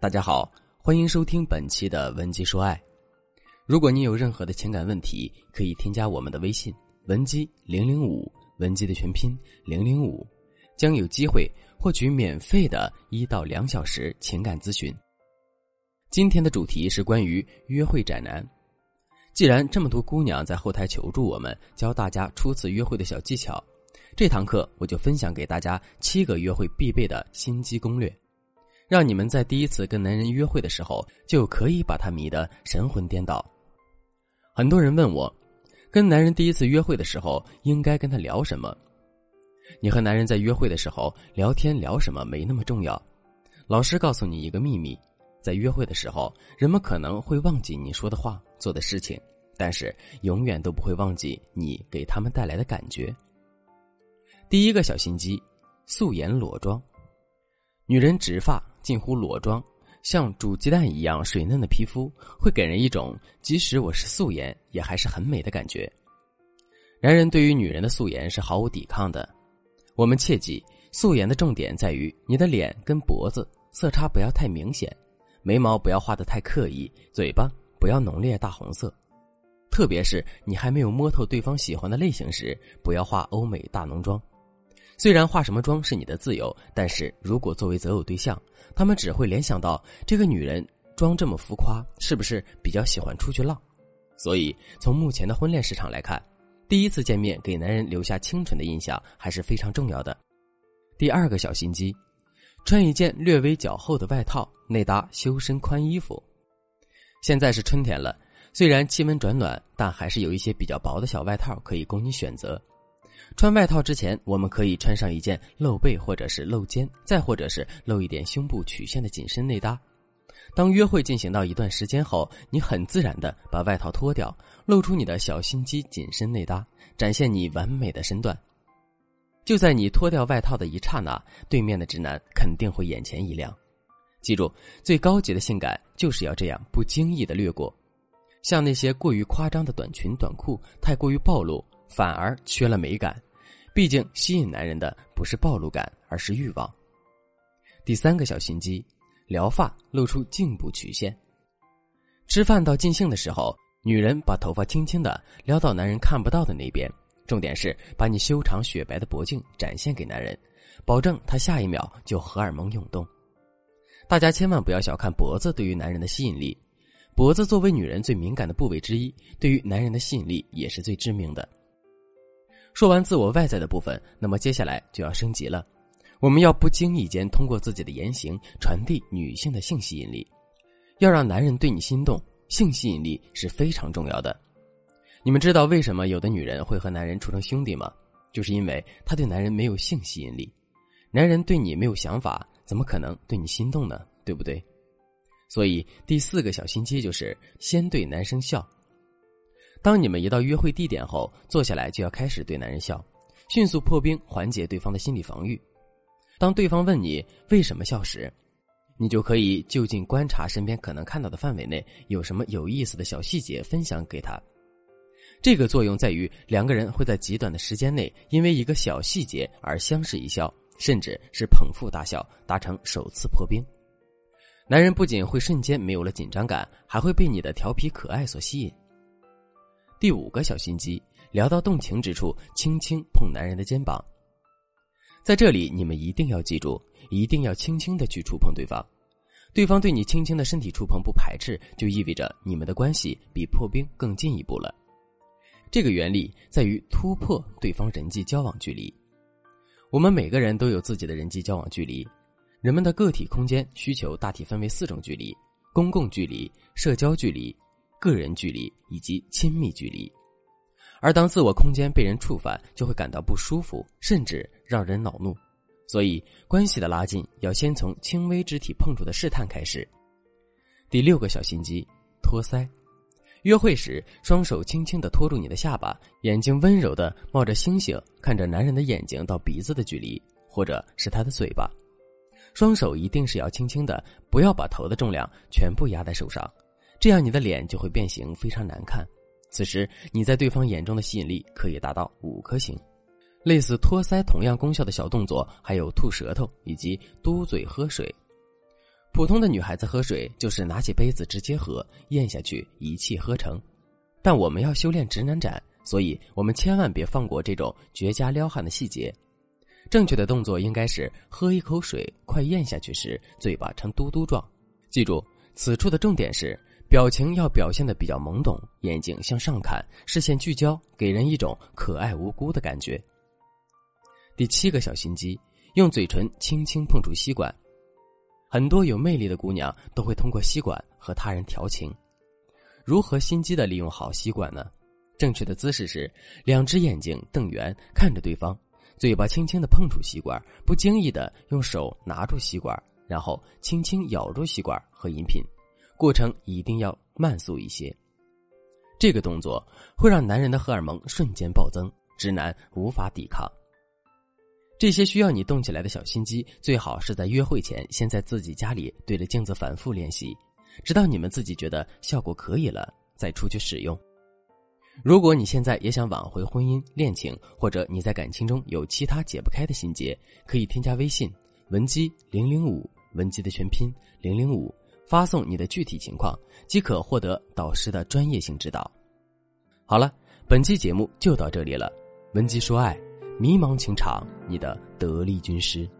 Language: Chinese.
大家好，欢迎收听本期的文姬说爱。如果你有任何的情感问题，可以添加我们的微信文姬零零五，文姬的全拼零零五，将有机会获取免费的一到两小时情感咨询。今天的主题是关于约会宅男。既然这么多姑娘在后台求助我们，教大家初次约会的小技巧，这堂课我就分享给大家七个约会必备的心机攻略。让你们在第一次跟男人约会的时候，就可以把他迷得神魂颠倒。很多人问我，跟男人第一次约会的时候应该跟他聊什么？你和男人在约会的时候聊天聊什么没那么重要。老师告诉你一个秘密，在约会的时候，人们可能会忘记你说的话、做的事情，但是永远都不会忘记你给他们带来的感觉。第一个小心机：素颜裸妆。女人直发。近乎裸妆，像煮鸡蛋一样水嫩的皮肤，会给人一种即使我是素颜，也还是很美的感觉。男人对于女人的素颜是毫无抵抗的。我们切记，素颜的重点在于你的脸跟脖子色差不要太明显，眉毛不要画的太刻意，嘴巴不要浓烈大红色。特别是你还没有摸透对方喜欢的类型时，不要画欧美大浓妆。虽然化什么妆是你的自由，但是如果作为择偶对象，他们只会联想到这个女人妆这么浮夸，是不是比较喜欢出去浪？所以从目前的婚恋市场来看，第一次见面给男人留下清纯的印象还是非常重要的。第二个小心机，穿一件略微较厚的外套，内搭修身宽衣服。现在是春天了，虽然气温转暖，但还是有一些比较薄的小外套可以供你选择。穿外套之前，我们可以穿上一件露背或者是露肩，再或者是露一点胸部曲线的紧身内搭。当约会进行到一段时间后，你很自然的把外套脱掉，露出你的小心机紧身内搭，展现你完美的身段。就在你脱掉外套的一刹那，对面的直男肯定会眼前一亮。记住，最高级的性感就是要这样不经意的掠过，像那些过于夸张的短裙短裤，太过于暴露。反而缺了美感，毕竟吸引男人的不是暴露感，而是欲望。第三个小心机，撩发露出颈部曲线。吃饭到尽兴的时候，女人把头发轻轻的撩到男人看不到的那边，重点是把你修长雪白的脖颈展现给男人，保证他下一秒就荷尔蒙涌动。大家千万不要小看脖子对于男人的吸引力，脖子作为女人最敏感的部位之一，对于男人的吸引力也是最致命的。说完自我外在的部分，那么接下来就要升级了。我们要不经意间通过自己的言行传递女性的性吸引力，要让男人对你心动。性吸引力是非常重要的。你们知道为什么有的女人会和男人处成兄弟吗？就是因为她对男人没有性吸引力。男人对你没有想法，怎么可能对你心动呢？对不对？所以第四个小心机就是先对男生笑。当你们一到约会地点后，坐下来就要开始对男人笑，迅速破冰，缓解对方的心理防御。当对方问你为什么笑时，你就可以就近观察身边可能看到的范围内有什么有意思的小细节分享给他。这个作用在于两个人会在极短的时间内因为一个小细节而相视一笑，甚至是捧腹大笑，达成首次破冰。男人不仅会瞬间没有了紧张感，还会被你的调皮可爱所吸引。第五个小心机，聊到动情之处，轻轻碰男人的肩膀。在这里，你们一定要记住，一定要轻轻的去触碰对方。对方对你轻轻的身体触碰不排斥，就意味着你们的关系比破冰更进一步了。这个原理在于突破对方人际交往距离。我们每个人都有自己的人际交往距离，人们的个体空间需求大体分为四种距离：公共距离、社交距离。个人距离以及亲密距离，而当自我空间被人触犯，就会感到不舒服，甚至让人恼怒。所以，关系的拉近要先从轻微肢体碰触的试探开始。第六个小心机：托腮。约会时，双手轻轻的托住你的下巴，眼睛温柔的冒着星星，看着男人的眼睛到鼻子的距离，或者是他的嘴巴。双手一定是要轻轻的，不要把头的重量全部压在手上。这样你的脸就会变形，非常难看。此时你在对方眼中的吸引力可以达到五颗星。类似托腮同样功效的小动作还有吐舌头以及嘟嘴喝水。普通的女孩子喝水就是拿起杯子直接喝，咽下去一气呵成。但我们要修炼直男斩，所以我们千万别放过这种绝佳撩汉的细节。正确的动作应该是喝一口水，快咽下去时，嘴巴呈嘟嘟状。记住，此处的重点是表情要表现的比较懵懂，眼睛向上看，视线聚焦，给人一种可爱无辜的感觉。第七个小心机，用嘴唇轻轻碰触吸管。很多有魅力的姑娘都会通过吸管和他人调情。如何心机的利用好吸管呢？正确的姿势是两只眼睛瞪圆，看着对方。嘴巴轻轻的碰触吸管，不经意的用手拿住吸管，然后轻轻咬住吸管和饮品，过程一定要慢速一些。这个动作会让男人的荷尔蒙瞬间暴增，直男无法抵抗。这些需要你动起来的小心机，最好是在约会前先在自己家里对着镜子反复练习，直到你们自己觉得效果可以了，再出去使用。如果你现在也想挽回婚姻恋情，或者你在感情中有其他解不开的心结，可以添加微信文姬零零五，文姬的全拼零零五，发送你的具体情况，即可获得导师的专业性指导。好了，本期节目就到这里了，文姬说爱，迷茫情场，你的得力军师。